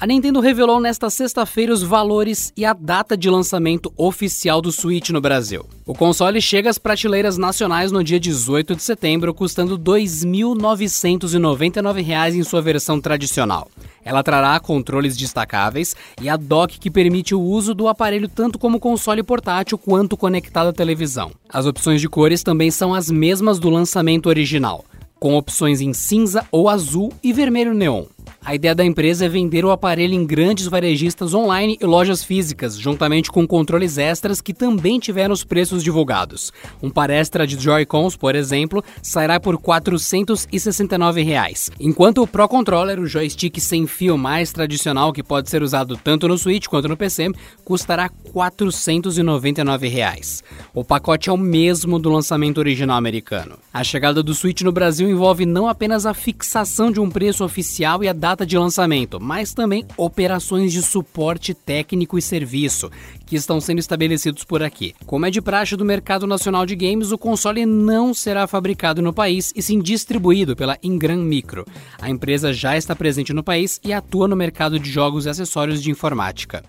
A Nintendo revelou nesta sexta-feira os valores e a data de lançamento oficial do Switch no Brasil. O console chega às prateleiras nacionais no dia 18 de setembro, custando R$ 2.999 em sua versão tradicional. Ela trará controles destacáveis e a dock que permite o uso do aparelho tanto como console portátil quanto conectado à televisão. As opções de cores também são as mesmas do lançamento original, com opções em cinza ou azul e vermelho neon. A ideia da empresa é vender o aparelho em grandes varejistas online e lojas físicas, juntamente com controles extras que também tiveram os preços divulgados. Um par extra de Joy-Cons, por exemplo, sairá por 469 reais, enquanto o Pro Controller, o joystick sem fio mais tradicional que pode ser usado tanto no Switch quanto no PC, custará 499 reais. O pacote é o mesmo do lançamento original americano. A chegada do Switch no Brasil envolve não apenas a fixação de um preço oficial e a data de lançamento, mas também operações de suporte técnico e serviço que estão sendo estabelecidos por aqui. Como é de praxe do mercado nacional de games, o console não será fabricado no país e sim distribuído pela Ingram Micro. A empresa já está presente no país e atua no mercado de jogos e acessórios de informática.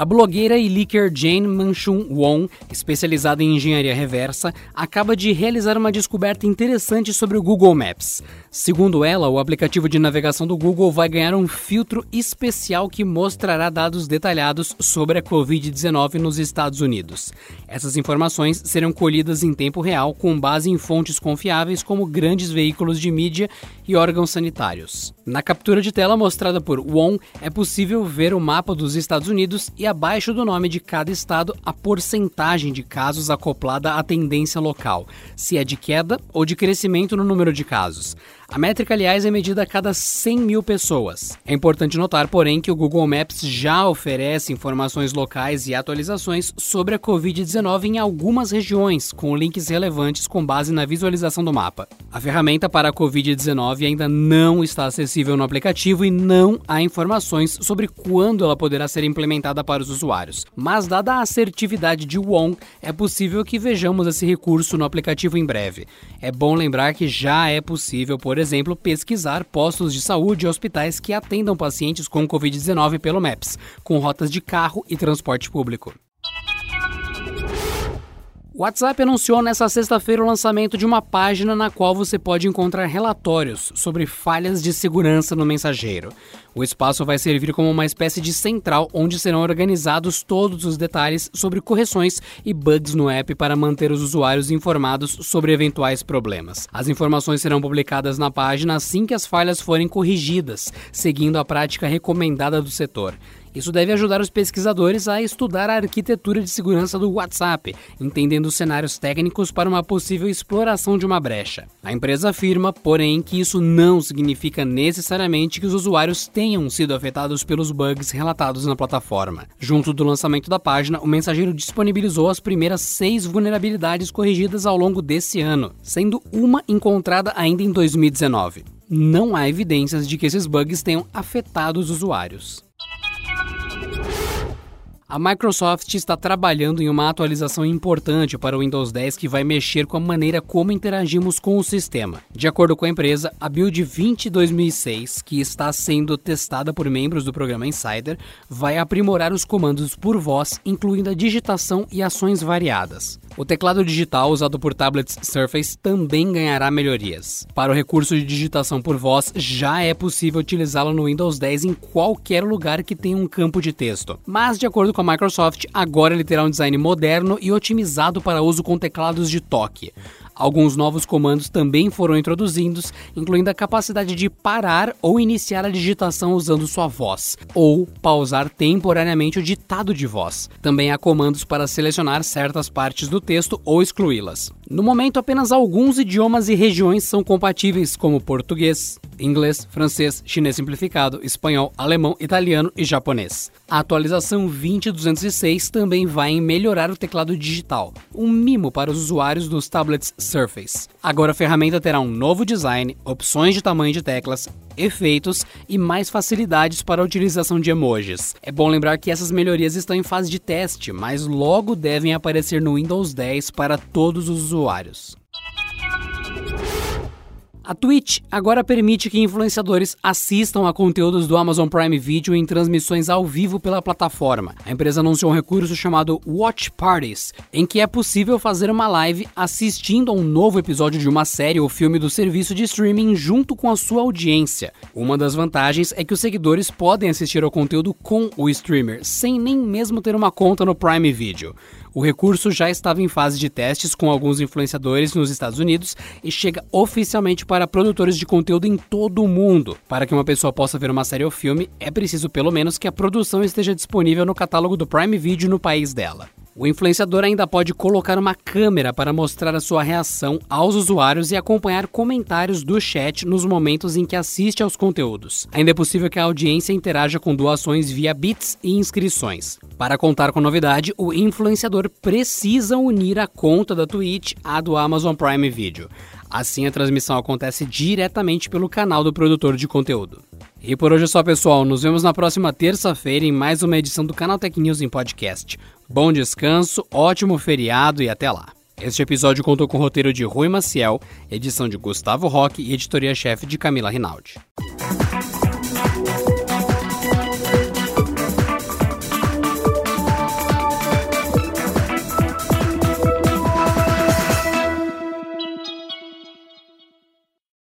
A blogueira e leaker Jane Manchun Wong, especializada em engenharia reversa, acaba de realizar uma descoberta interessante sobre o Google Maps. Segundo ela, o aplicativo de navegação do Google vai ganhar um filtro especial que mostrará dados detalhados sobre a Covid-19 nos Estados Unidos. Essas informações serão colhidas em tempo real com base em fontes confiáveis como grandes veículos de mídia e órgãos sanitários. Na captura de tela mostrada por Wong, é possível ver o mapa dos Estados Unidos e abaixo do nome de cada estado a porcentagem de casos acoplada à tendência local, se é de queda ou de crescimento no número de casos. A métrica, aliás, é medida a cada 100 mil pessoas. É importante notar, porém, que o Google Maps já oferece informações locais e atualizações sobre a Covid-19 em algumas regiões, com links relevantes com base na visualização do mapa. A ferramenta para a Covid-19 ainda não está acessível no aplicativo e não há informações sobre quando ela poderá ser implementada para os usuários. Mas, dada a assertividade de Wong, é possível que vejamos esse recurso no aplicativo em breve. É bom lembrar que já é possível, por exemplo, pesquisar postos de saúde e hospitais que atendam pacientes com Covid-19 pelo MAPS, com rotas de carro e transporte público. O WhatsApp anunciou nesta sexta-feira o lançamento de uma página na qual você pode encontrar relatórios sobre falhas de segurança no mensageiro. O espaço vai servir como uma espécie de central onde serão organizados todos os detalhes sobre correções e bugs no app para manter os usuários informados sobre eventuais problemas. As informações serão publicadas na página assim que as falhas forem corrigidas, seguindo a prática recomendada do setor. Isso deve ajudar os pesquisadores a estudar a arquitetura de segurança do WhatsApp, entendendo os cenários técnicos para uma possível exploração de uma brecha. A empresa afirma, porém, que isso não significa necessariamente que os usuários tenham sido afetados pelos bugs relatados na plataforma. Junto do lançamento da página, o mensageiro disponibilizou as primeiras seis vulnerabilidades corrigidas ao longo desse ano, sendo uma encontrada ainda em 2019. Não há evidências de que esses bugs tenham afetado os usuários. A Microsoft está trabalhando em uma atualização importante para o Windows 10 que vai mexer com a maneira como interagimos com o sistema. De acordo com a empresa, a Build 20 2006, que está sendo testada por membros do programa Insider, vai aprimorar os comandos por voz, incluindo a digitação e ações variadas. O teclado digital usado por tablets Surface também ganhará melhorias. Para o recurso de digitação por voz, já é possível utilizá-lo no Windows 10 em qualquer lugar que tenha um campo de texto. Mas, de acordo com a Microsoft, agora ele terá um design moderno e otimizado para uso com teclados de toque. Alguns novos comandos também foram introduzidos, incluindo a capacidade de parar ou iniciar a digitação usando sua voz, ou pausar temporariamente o ditado de voz. Também há comandos para selecionar certas partes do texto ou excluí-las. No momento, apenas alguns idiomas e regiões são compatíveis, como português, inglês, francês, chinês simplificado, espanhol, alemão, italiano e japonês. A atualização 20206 também vai melhorar o teclado digital, um mimo para os usuários dos tablets Surface. Agora a ferramenta terá um novo design, opções de tamanho de teclas, efeitos e mais facilidades para a utilização de emojis. É bom lembrar que essas melhorias estão em fase de teste, mas logo devem aparecer no Windows 10 para todos os usuários. A Twitch agora permite que influenciadores assistam a conteúdos do Amazon Prime Video em transmissões ao vivo pela plataforma. A empresa anunciou um recurso chamado Watch Parties, em que é possível fazer uma live assistindo a um novo episódio de uma série ou filme do serviço de streaming junto com a sua audiência. Uma das vantagens é que os seguidores podem assistir ao conteúdo com o streamer, sem nem mesmo ter uma conta no Prime Video. O recurso já estava em fase de testes com alguns influenciadores nos Estados Unidos e chega oficialmente para produtores de conteúdo em todo o mundo. Para que uma pessoa possa ver uma série ou filme, é preciso pelo menos que a produção esteja disponível no catálogo do Prime Video no país dela. O influenciador ainda pode colocar uma câmera para mostrar a sua reação aos usuários e acompanhar comentários do chat nos momentos em que assiste aos conteúdos. Ainda é possível que a audiência interaja com doações via bits e inscrições. Para contar com a novidade, o influenciador precisa unir a conta da Twitch à do Amazon Prime Video. Assim, a transmissão acontece diretamente pelo canal do produtor de conteúdo. E por hoje é só, pessoal. Nos vemos na próxima terça-feira em mais uma edição do Canal Tech News em podcast. Bom descanso, ótimo feriado e até lá. Este episódio contou com o roteiro de Rui Maciel, edição de Gustavo Roque e editoria-chefe de Camila Rinaldi.